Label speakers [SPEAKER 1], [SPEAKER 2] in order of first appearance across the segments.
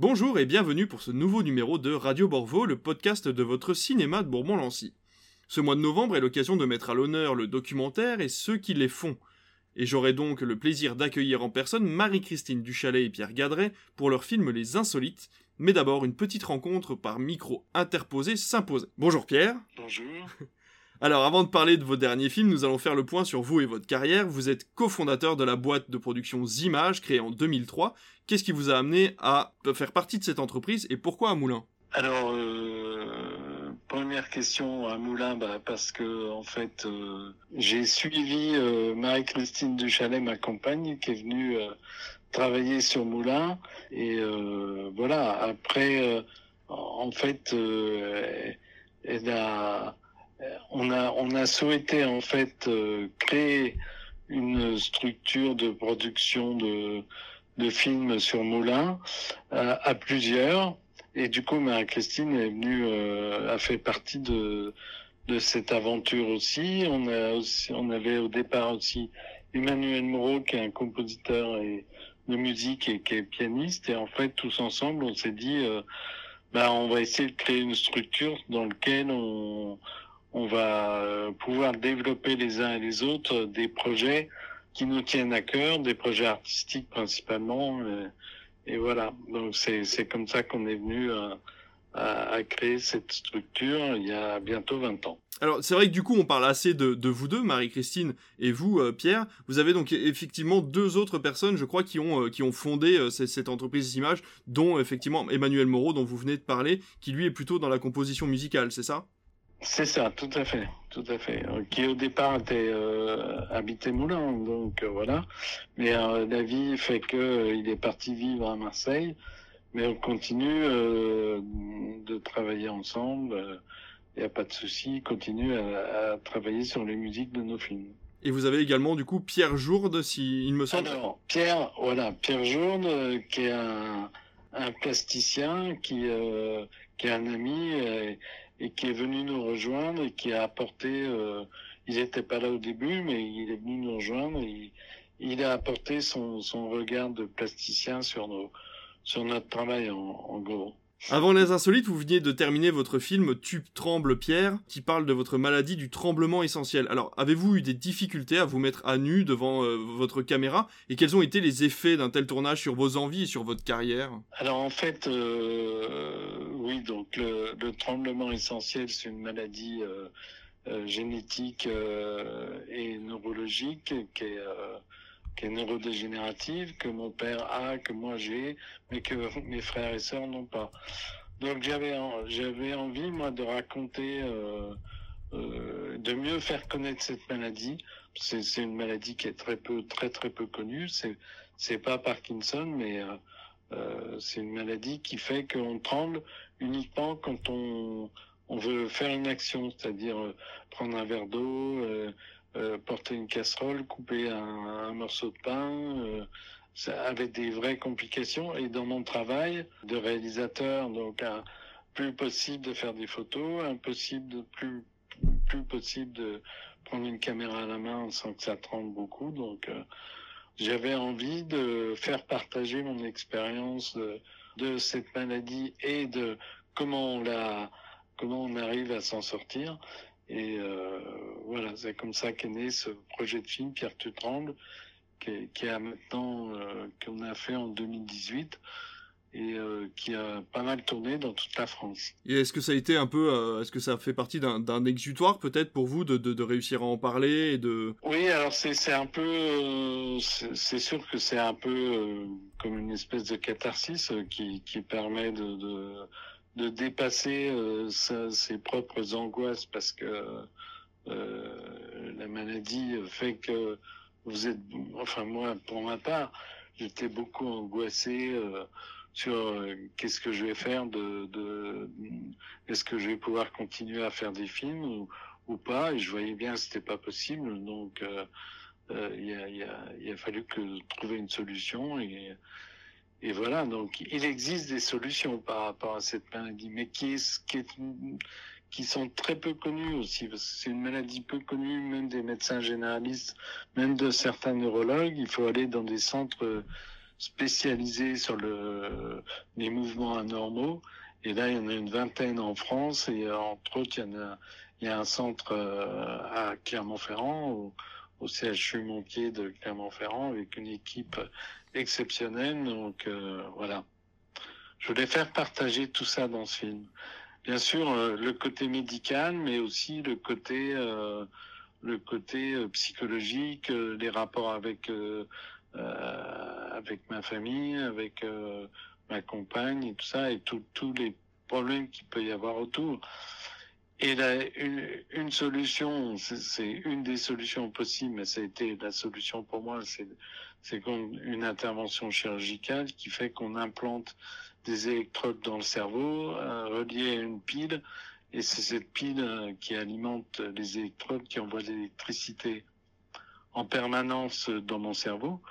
[SPEAKER 1] Bonjour et bienvenue pour ce nouveau numéro de Radio Borvo, le podcast de votre cinéma de Bourbon-Lancy. Ce mois de novembre est l'occasion de mettre à l'honneur le documentaire et ceux qui les font. Et j'aurai donc le plaisir d'accueillir en personne Marie-Christine Duchalet et Pierre Gadret pour leur film Les Insolites, mais d'abord une petite rencontre par micro interposé s'impose. Bonjour Pierre.
[SPEAKER 2] Bonjour.
[SPEAKER 1] Alors avant de parler de vos derniers films, nous allons faire le point sur vous et votre carrière. Vous êtes cofondateur de la boîte de production Zimage créée en 2003. Qu'est-ce qui vous a amené à faire partie de cette entreprise et pourquoi à Moulins?
[SPEAKER 2] Alors euh, première question à Moulins, bah, parce que en fait euh, j'ai suivi euh, Marie-Christine Duchalet, ma compagne, qui est venue travailler sur Moulins et voilà. Après en fait elle a on a, on a souhaité en fait euh, créer une structure de production de, de films sur Moulin euh, à plusieurs. Et du coup, Marie-Christine est venue, euh, a fait partie de, de cette aventure aussi. On, a aussi. on avait au départ aussi Emmanuel Moreau, qui est un compositeur et, de musique et qui est pianiste. Et en fait, tous ensemble, on s'est dit, euh, bah, on va essayer de créer une structure dans laquelle on, on va euh, pouvoir développer les uns et les autres des projets qui nous tiennent à cœur, des projets artistiques principalement. Et, voilà, donc c'est comme ça qu'on est venu à, à, créer cette structure il y a bientôt 20 ans.
[SPEAKER 1] Alors c'est vrai que du coup on parle assez de, de vous deux, Marie-Christine et vous, euh, Pierre. Vous avez donc effectivement deux autres personnes, je crois, qui ont, euh, qui ont fondé cette, cette, entreprise d'image, dont effectivement Emmanuel Moreau, dont vous venez de parler, qui lui est plutôt dans la composition musicale, c'est ça?
[SPEAKER 2] C'est ça, tout à fait, tout à fait. Euh, qui au départ était euh, habité Moulin, donc euh, voilà. Mais la vie fait que il est parti vivre à Marseille, mais on continue de travailler ensemble. Il n'y a pas de souci, il continue à, travailler sur les musiques de nos films.
[SPEAKER 1] Et vous avez également du coup Pierre Jourde, si il me semble.
[SPEAKER 2] Alors Pierre, voilà, Pierre Jourde, qui est un, un plasticien, qui, qui est un ami et qui est venu nous rejoindre et qui a apporté, euh, il n'était pas là au début, mais il est venu nous rejoindre et il, a apporté son, son regard de plasticien sur, nos, sur notre travail en, en gros.
[SPEAKER 1] Avant les insolites, vous veniez de terminer votre film Tu trembles Pierre, qui parle de votre maladie du tremblement essentiel. Alors, avez-vous eu des difficultés à vous mettre à nu devant euh, votre caméra? Et quels ont été les effets d'un tel tournage sur vos envies et sur votre carrière?
[SPEAKER 2] Alors en fait, euh, oui, donc le, tremblement essentiel, c'est une maladie euh, génétique et neurologique qui est qui est neurodégénérative, que mon père a, que moi j'ai, mais que mes frères et sœurs n'ont pas. Donc j'avais j'avais envie moi de raconter, euh, euh, de mieux faire connaître cette maladie. C'est c'est une maladie qui est très peu très très peu connue. C'est c'est pas Parkinson, mais euh, c'est une maladie qui fait qu'on tremble uniquement quand on on veut faire une action, c'est-à-dire prendre un verre d'eau, euh, porter une casserole, couper un, morceau de pain, euh, ça avait des vraies complications. Et dans mon travail de réalisateur, donc plus possible de faire des photos, impossible plus possible de prendre une caméra à la main sans que ça tremble beaucoup. Donc euh, j'avais envie de faire partager mon expérience de, de, cette maladie et de comment on la comment on arrive à s'en sortir. Et euh, voilà, c'est comme ça qu'est né ce projet de film, Pierre Tu trembles, qui, qui a maintenant, euh, qu'on a fait en 2018 et euh, qui a pas mal tourné dans toute la France.
[SPEAKER 1] Et est-ce que ça a été un peu, euh, est-ce que ça fait partie d'un exutoire peut-être pour vous de, de, de, réussir à en parler et de...
[SPEAKER 2] Oui, alors c'est un peu, euh, c'est sûr que c'est un peu comme une espèce de catharsis qui, qui permet de, de de dépasser euh, ses propres angoisses parce que euh, la maladie fait que vous êtes, enfin moi pour ma part, j'étais beaucoup angoissé euh, sur qu'est-ce que je vais faire de, est-ce que je vais pouvoir continuer à faire des films ou, pas? Et je voyais bien que c'était pas possible donc il a fallu que trouver une solution et et voilà, donc il existe des solutions par rapport à cette maladie, mais qui, est, qui, est, qui sont très peu connues aussi, parce que c'est une maladie peu connue, même des médecins généralistes, même de certains neurologues. Il faut aller dans des centres spécialisés sur le, les mouvements anormaux. Et là, il y en a une vingtaine en France et entre autres, il y, en a, a un centre à Clermont-Ferrand, au, au CHU Montier de Clermont-Ferrand, avec une équipe exceptionnelle. Donc voilà. Je voulais faire partager tout ça dans ce film. Bien sûr, le côté médical, mais aussi le côté le côté euh, psychologique, euh, les rapports avec euh, avec ma famille, avec ma compagne et tout ça, et tous les problèmes qu'il peut y avoir autour. Et une, solution, c'est une des solutions possibles, mais ça a été la solution pour moi, c'est une intervention chirurgicale qui fait qu'on implante des électrodes dans le cerveau, euh, reliées à une pile, et c'est cette pile euh, qui alimente les électrodes qui envoient l'électricité en permanence dans mon cerveau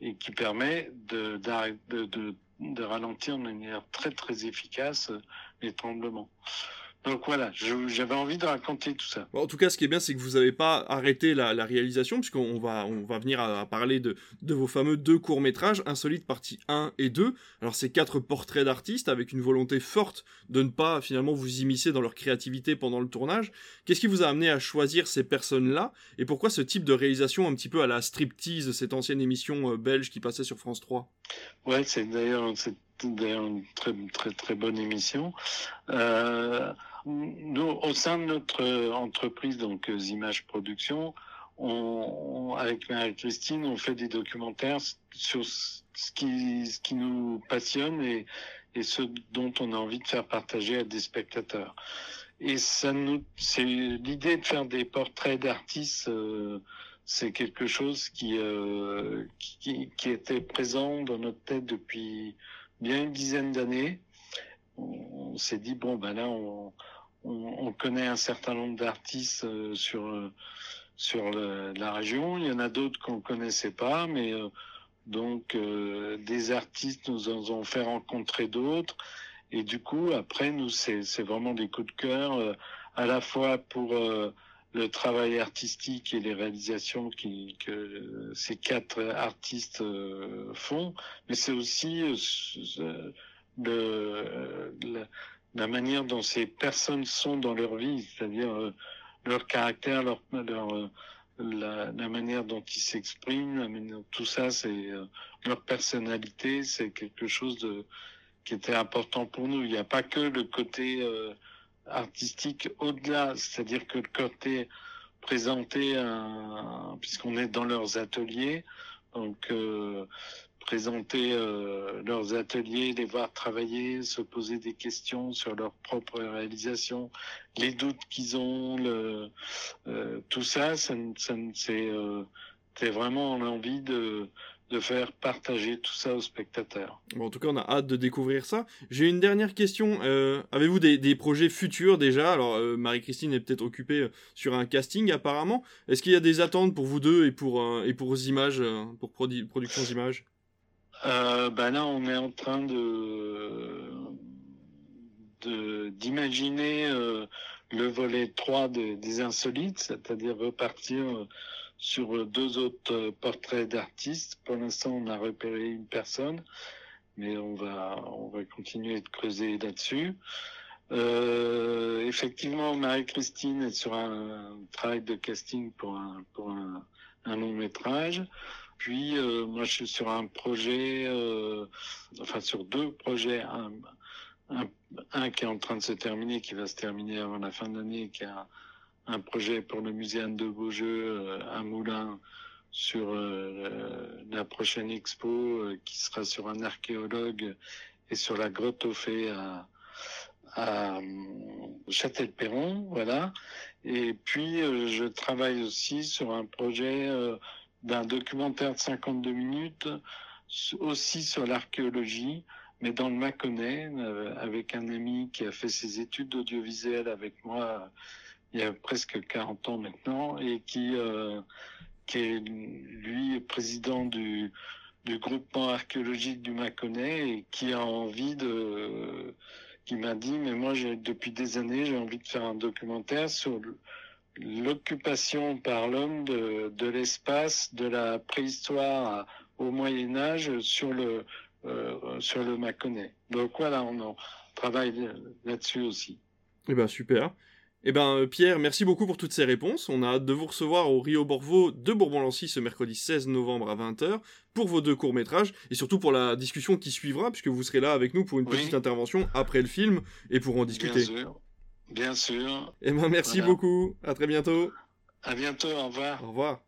[SPEAKER 2] et qui permet de, de ralentir de manière très très efficace les tremblements. Donc voilà, j'avais envie de raconter tout ça.
[SPEAKER 1] en tout cas, ce qui est bien, c'est que vous n'avez pas arrêté la, réalisation, puisqu'on va, on va venir à, parler de, de, vos fameux deux courts-métrages, Insolite partie 1 et 2. Alors, c'est quatre portraits d'artistes avec une volonté forte de ne pas finalement vous immiscer dans leur créativité pendant le tournage. Qu'est-ce qui vous a amené à choisir ces personnes-là? Et pourquoi ce type de réalisation un petit peu à la striptease, cette ancienne émission euh, belge qui passait sur France 3
[SPEAKER 2] Ouais, c'est d'ailleurs d'ailleurs une très très très bonne émission. Euh, nous, au sein de notre entreprise, donc Images Production, on, avec Marie-Christine, on fait des documentaires sur ce qui, nous passionne et, ce dont on a envie de faire partager à des spectateurs. Et ça c'est l'idée de faire des portraits d'artistes. Euh, c'est quelque chose euh, qui, qui était présent dans notre tête depuis bien une dizaine d'années. On, s'est dit bon ben là on, on, connaît un certain nombre d'artistes euh, sur euh, sur la région. Il y en a d'autres qu'on connaissait pas, mais euh, donc des artistes nous en ont fait rencontrer d'autres. Et du coup, après, nous, c'est vraiment des coups de cœur, à la fois pour le travail artistique et les réalisations que ces quatre artistes font, mais c'est aussi le, la manière dont ces personnes sont dans leur vie, c'est-à-dire euh, leur caractère, leur, euh, la, manière dont ils s'expriment, tout ça, c'est euh, leur personnalité, c'est quelque chose qui était important pour nous. Il n'y a pas que le côté artistique au-delà, c'est-à-dire que le côté présenté, puisqu'on est dans leurs ateliers, donc présenter euh, leurs ateliers, les voir travailler, se poser des questions sur leur propre réalisation, les doutes qu'ils ont, euh, tout ça, ça, ça c'est euh, vraiment l'envie de, de faire partager tout ça aux spectateurs.
[SPEAKER 1] Bon, en tout cas, on a hâte de découvrir ça. J'ai une dernière question. Euh, Avez-vous des, des, projets futurs déjà? Alors, euh, Marie-Christine est peut-être occupée sur un casting apparemment. Est-ce qu'il y a des attentes pour vous deux et pour, et pour images, pour production d'images
[SPEAKER 2] euh, ben là, on est en train de d'imaginer euh, le volet 3 des Insolites, c'est-à-dire repartir euh, sur deux autres euh, portraits d'artistes. Pour l'instant, on a repéré une personne, mais on va on va continuer de creuser là-dessus. Euh, effectivement, Marie-Christine est sur un, travail de casting pour un pour un, long métrage. Puis euh, moi je suis sur un projet, euh, enfin sur deux projets, un, un, qui est en train de se terminer, qui va se terminer avant la fin de l'année, qui est un, projet pour le Anne de Beaujeu, euh, un moulin sur la prochaine expo, qui sera sur un archéologue et sur la grotte aux fées à, à Châtel-Perron, voilà. Et puis je travaille aussi sur un projet d'un documentaire de 52 minutes aussi sur l'archéologie, mais dans le Mâconnais, euh, avec un ami qui a fait ses études audiovisuelles avec moi il y a presque 40 ans maintenant, et qui, euh, qui est, lui, président du, du groupement archéologique du Mâconnais, et qui a envie de... qui m'a dit, mais moi, depuis des années, j'ai envie de faire un documentaire sur l'occupation par l'homme de, de l'espace de la préhistoire au Moyen Âge sur le sur le Mâconnais. Donc voilà, on travaille là-dessus aussi.
[SPEAKER 1] Eh ben super. Eh ben Pierre, merci beaucoup pour toutes ces réponses. On a hâte de vous recevoir au Rio Borvo de Bourbon-Lancy ce mercredi 16 novembre à 20h pour vos deux courts-métrages et surtout pour la discussion qui suivra puisque vous serez là avec nous pour une petite intervention après le film et pour en discuter.
[SPEAKER 2] Bien sûr. Bien sûr.
[SPEAKER 1] Eh ben merci beaucoup. À très bientôt.
[SPEAKER 2] À bientôt. Au revoir.
[SPEAKER 1] Au revoir.